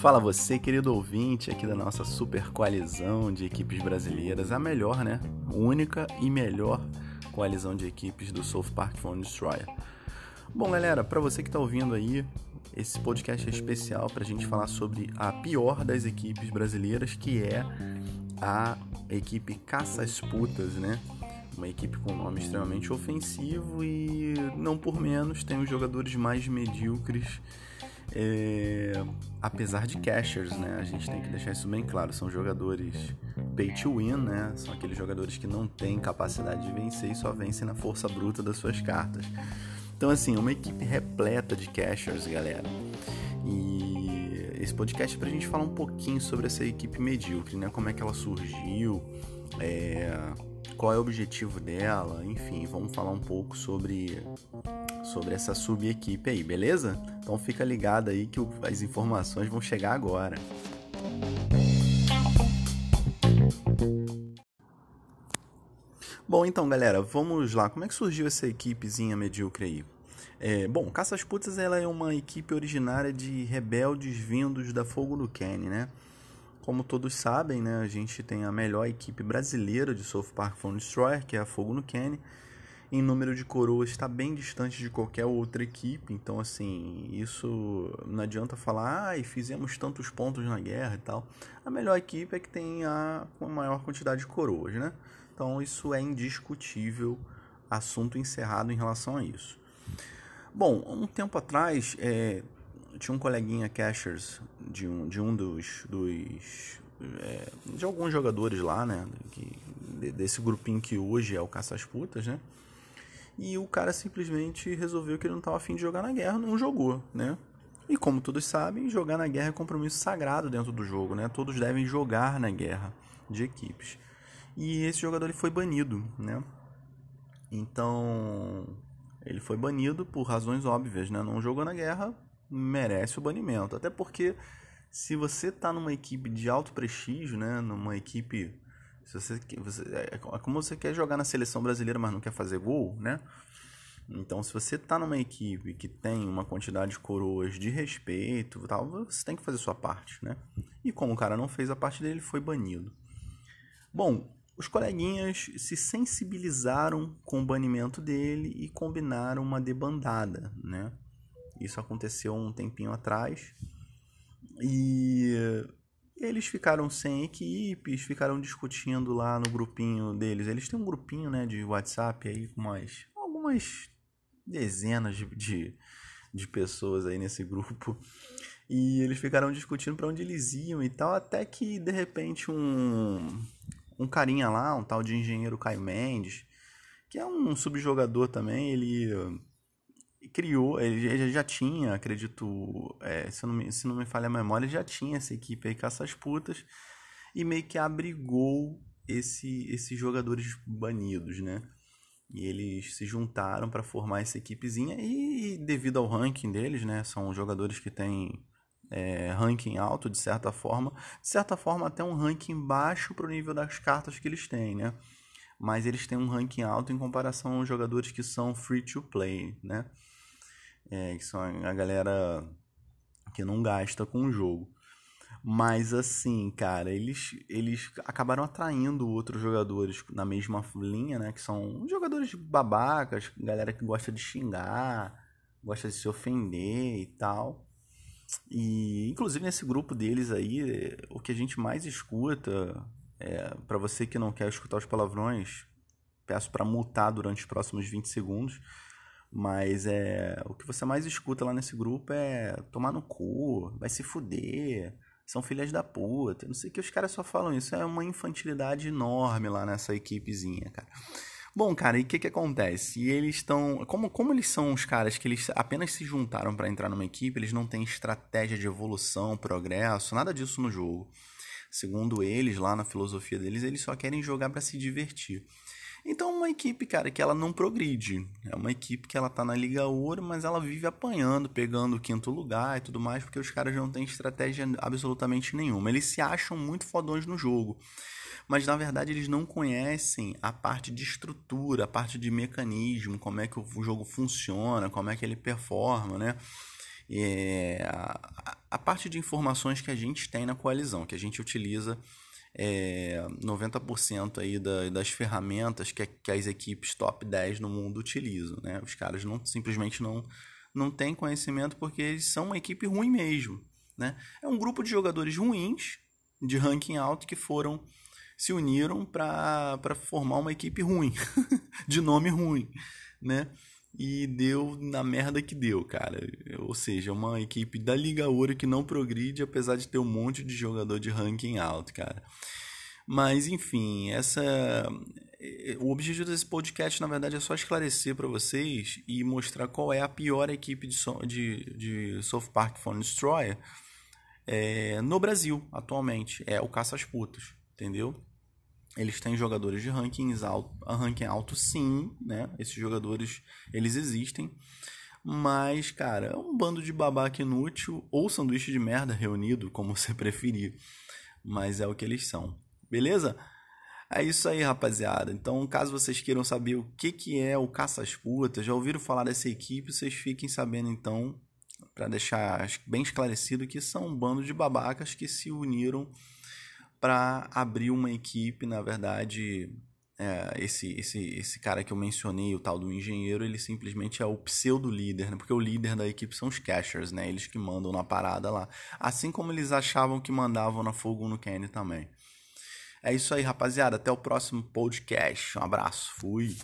Fala você, querido ouvinte aqui da nossa super coalizão de equipes brasileiras, a melhor, né? Única e melhor coalizão de equipes do South Park Phone Destroyer. Bom, galera, para você que está ouvindo aí, esse podcast é especial para a gente falar sobre a pior das equipes brasileiras, que é a equipe Caças Putas, né? Uma equipe com um nome extremamente ofensivo e não por menos tem os jogadores mais medíocres é, apesar de cashers, né? A gente tem que deixar isso bem claro. São jogadores pay to win, né? São aqueles jogadores que não têm capacidade de vencer e só vencem na força bruta das suas cartas. Então, assim, uma equipe repleta de cashers, galera. E esse podcast é pra gente falar um pouquinho sobre essa equipe medíocre, né? Como é que ela surgiu, é, qual é o objetivo dela, enfim, vamos falar um pouco sobre sobre essa sub-equipe aí, beleza? Então fica ligado aí que as informações vão chegar agora. Bom, então, galera, vamos lá. Como é que surgiu essa equipezinha medíocre aí? É, bom, Caças Putas ela é uma equipe originária de rebeldes vindos da Fogo no Kenny, né? Como todos sabem, né, a gente tem a melhor equipe brasileira de South Park Phone Destroyer, que é a Fogo no Kenny em número de coroas está bem distante de qualquer outra equipe, então assim, isso não adianta falar, ah, e fizemos tantos pontos na guerra e tal. A melhor equipe é que tem a, a maior quantidade de coroas, né? Então isso é indiscutível, assunto encerrado em relação a isso. Bom, um tempo atrás, é, tinha um coleguinha cashers de um, de um dos, dos é, de alguns jogadores lá, né? Que, desse grupinho que hoje é o Caças Putas, né? e o cara simplesmente resolveu que ele não estava afim de jogar na guerra, não jogou, né? E como todos sabem, jogar na guerra é compromisso sagrado dentro do jogo, né? Todos devem jogar na guerra de equipes. E esse jogador ele foi banido, né? Então, ele foi banido por razões óbvias, né? Não jogou na guerra, merece o banimento. Até porque se você está numa equipe de alto prestígio, né? Numa equipe se você, você, é, é como você quer jogar na seleção brasileira, mas não quer fazer gol, né? Então, se você tá numa equipe que tem uma quantidade de coroas de respeito, tal, você tem que fazer sua parte, né? E como o cara não fez a parte dele, foi banido. Bom, os coleguinhas se sensibilizaram com o banimento dele e combinaram uma debandada, né? Isso aconteceu um tempinho atrás. E eles ficaram sem equipes, ficaram discutindo lá no grupinho deles. Eles têm um grupinho né, de WhatsApp aí com mais, algumas dezenas de, de, de pessoas aí nesse grupo. E eles ficaram discutindo para onde eles iam e tal, até que de repente um, um carinha lá, um tal de engenheiro Caio Mendes, que é um subjogador também, ele criou, ele já tinha, acredito, é, se, não me, se não me falha a memória, já tinha essa equipe aí, Caças Putas, e meio que abrigou esse, esses jogadores banidos, né? E eles se juntaram para formar essa equipezinha e, devido ao ranking deles, né? São jogadores que têm é, ranking alto, de certa forma. De certa forma, até um ranking baixo para o nível das cartas que eles têm, né? Mas eles têm um ranking alto em comparação aos jogadores que são free to play, né? É, que são a galera que não gasta com o jogo. Mas assim, cara, eles, eles acabaram atraindo outros jogadores na mesma linha, né? Que são jogadores babacas, galera que gosta de xingar, gosta de se ofender e tal. E inclusive nesse grupo deles aí, o que a gente mais escuta, é, para você que não quer escutar os palavrões, peço para multar durante os próximos 20 segundos mas é o que você mais escuta lá nesse grupo é tomar no cu, vai se fuder, são filhas da puta. Não sei que os caras só falam isso. É uma infantilidade enorme lá nessa equipezinha, cara. Bom, cara, e o que que acontece? E eles estão, como como eles são os caras que eles apenas se juntaram para entrar numa equipe, eles não têm estratégia de evolução, progresso, nada disso no jogo. Segundo eles, lá na filosofia deles, eles só querem jogar para se divertir. Então, uma equipe, cara, que ela não progride. É uma equipe que ela tá na Liga Ouro, mas ela vive apanhando, pegando o quinto lugar e tudo mais, porque os caras não têm estratégia absolutamente nenhuma. Eles se acham muito fodões no jogo. Mas na verdade eles não conhecem a parte de estrutura, a parte de mecanismo, como é que o jogo funciona, como é que ele performa, né? É, a, a parte de informações que a gente tem na coalizão, que a gente utiliza é, 90% aí da, das ferramentas que, que as equipes top 10 no mundo utilizam. Né? Os caras não simplesmente não, não têm conhecimento porque eles são uma equipe ruim mesmo. Né? É um grupo de jogadores ruins, de ranking alto, que foram se uniram para formar uma equipe ruim, de nome ruim, né? E deu na merda que deu, cara. Ou seja, uma equipe da Liga Ouro que não progride, apesar de ter um monte de jogador de ranking alto, cara. Mas, enfim, essa. O objetivo desse podcast, na verdade, é só esclarecer para vocês e mostrar qual é a pior equipe de, so... de, de South Park Phone Destroyer é... no Brasil, atualmente. É o Caça às Putas, entendeu? Eles têm jogadores de rankings alto, ranking alto, sim, né? Esses jogadores, eles existem. Mas, cara, é um bando de babaca inútil ou sanduíche de merda reunido, como você preferir. Mas é o que eles são. Beleza? É isso aí, rapaziada. Então, caso vocês queiram saber o que, que é o Caças Putas, já ouviram falar dessa equipe, vocês fiquem sabendo então, para deixar bem esclarecido que são um bando de babacas que se uniram para abrir uma equipe, na verdade, é, esse, esse, esse cara que eu mencionei, o tal do engenheiro, ele simplesmente é o pseudo-líder, né? porque o líder da equipe são os cashers, né? eles que mandam na parada lá. Assim como eles achavam que mandavam na Fogo no Kenny também. É isso aí, rapaziada. Até o próximo podcast. Um abraço. Fui.